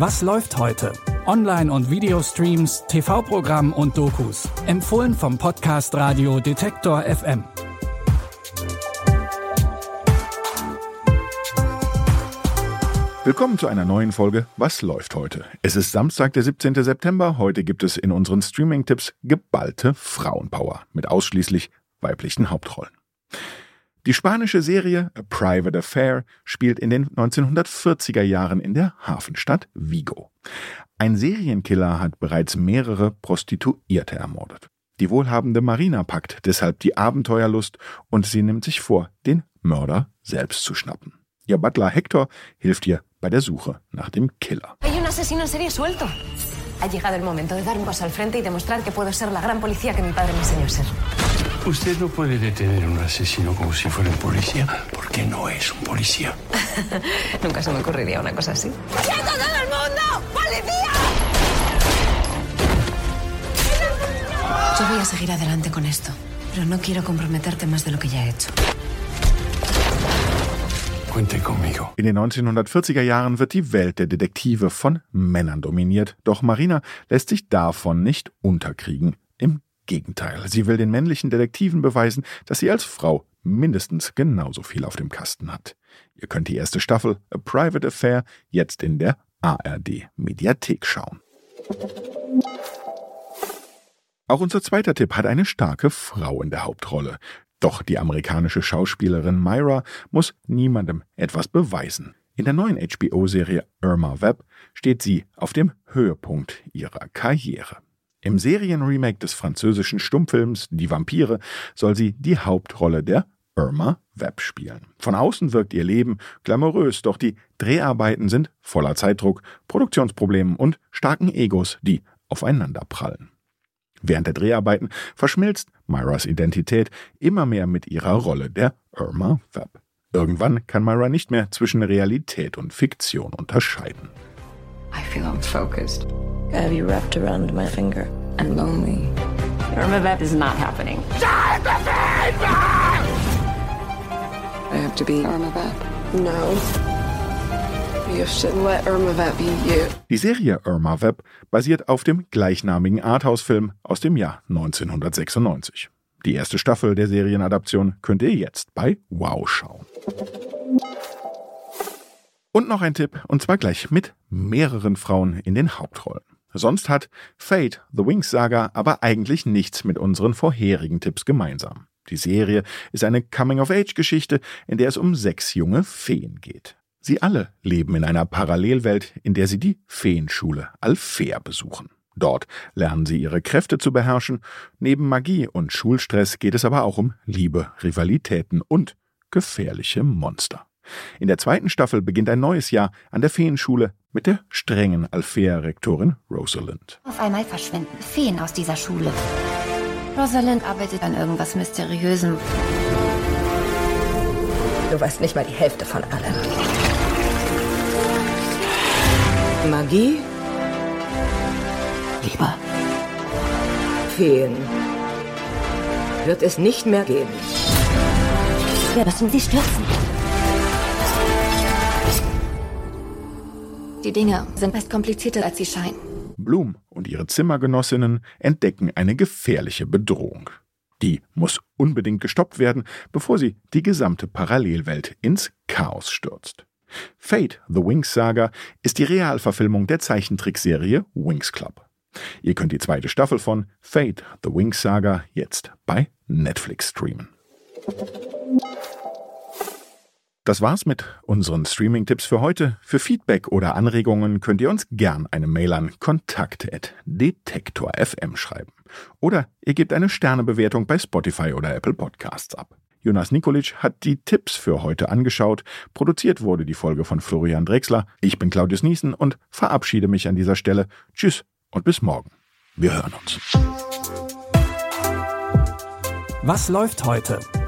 Was läuft heute? Online- und Videostreams, TV-Programm und Dokus. Empfohlen vom Podcast Radio Detektor FM. Willkommen zu einer neuen Folge Was läuft heute? Es ist Samstag, der 17. September. Heute gibt es in unseren Streaming-Tipps geballte Frauenpower mit ausschließlich weiblichen Hauptrollen. Die spanische Serie A Private Affair spielt in den 1940er Jahren in der Hafenstadt Vigo. Ein Serienkiller hat bereits mehrere Prostituierte ermordet. Die wohlhabende Marina packt deshalb die Abenteuerlust und sie nimmt sich vor, den Mörder selbst zu schnappen. Ihr Butler Hector hilft ihr bei der Suche nach dem Killer. Hay un en serie suelto. Ha llegado el momento de dar un paso al frente y demostrar que puedo ser la gran policía que mi padre me enseñó a ser. Usted no puede detener a un asesino como si fuera un policía, porque no es un policía. Nunca se me ocurriría una cosa así. ¡Quieto todo el mundo! ¡Policía! Yo voy a seguir adelante con esto, pero no quiero comprometerte más de lo que ya he hecho. Cuente conmigo. In den 1940er Jahren wird die Welt der Detektive von Männern dominiert, doch Marina lässt sich davon nicht unterkriegen. Im Gegenteil, sie will den männlichen Detektiven beweisen, dass sie als Frau mindestens genauso viel auf dem Kasten hat. Ihr könnt die erste Staffel A Private Affair jetzt in der ARD Mediathek schauen. Auch unser zweiter Tipp hat eine starke Frau in der Hauptrolle. Doch die amerikanische Schauspielerin Myra muss niemandem etwas beweisen. In der neuen HBO-Serie Irma Webb steht sie auf dem Höhepunkt ihrer Karriere. Im Serienremake des französischen Stummfilms Die Vampire soll sie die Hauptrolle der Irma Webb spielen. Von außen wirkt ihr Leben glamourös, doch die Dreharbeiten sind voller Zeitdruck, Produktionsproblemen und starken Egos, die aufeinanderprallen. Während der Dreharbeiten verschmilzt Myras Identität immer mehr mit ihrer Rolle der Irma Webb. Irgendwann kann Myra nicht mehr zwischen Realität und Fiktion unterscheiden. I feel unfocused I have you wrapped around my finger. and lonely. Irma Vep is not happening. I have to be Irma Vep. No. You should let Irma Vep be you. Die Serie Irma Webb basiert auf dem gleichnamigen Arthouse-Film aus dem Jahr 1996. Die erste Staffel der Serienadaption könnt ihr jetzt bei Wow schauen. Und noch ein Tipp, und zwar gleich mit mehreren Frauen in den Hauptrollen. Sonst hat Fate, The Wings Saga, aber eigentlich nichts mit unseren vorherigen Tipps gemeinsam. Die Serie ist eine Coming-of-Age-Geschichte, in der es um sechs junge Feen geht. Sie alle leben in einer Parallelwelt, in der sie die Feenschule Alfea besuchen. Dort lernen sie ihre Kräfte zu beherrschen. Neben Magie und Schulstress geht es aber auch um Liebe, Rivalitäten und gefährliche Monster. In der zweiten Staffel beginnt ein neues Jahr an der Feenschule mit der strengen Alfea-Rektorin Rosalind. Auf einmal verschwinden Feen aus dieser Schule. Rosalind arbeitet an irgendwas Mysteriösem. Du weißt nicht mal die Hälfte von allem. Magie, Lieber. Feen. Wird es nicht mehr geben. Wir müssen sie stürzen. Die Dinge sind meist komplizierter, als sie scheinen. Bloom und ihre Zimmergenossinnen entdecken eine gefährliche Bedrohung. Die muss unbedingt gestoppt werden, bevor sie die gesamte Parallelwelt ins Chaos stürzt. Fate, The Wings Saga, ist die Realverfilmung der Zeichentrickserie Wings Club. Ihr könnt die zweite Staffel von Fate, The Wings Saga jetzt bei Netflix streamen. Das war's mit unseren Streaming-Tipps für heute. Für Feedback oder Anregungen könnt ihr uns gern eine Mail an kontakt.detektor.fm schreiben. Oder ihr gebt eine Sternebewertung bei Spotify oder Apple Podcasts ab. Jonas Nikolic hat die Tipps für heute angeschaut. Produziert wurde die Folge von Florian Drexler. Ich bin Claudius Niesen und verabschiede mich an dieser Stelle. Tschüss und bis morgen. Wir hören uns. Was läuft heute?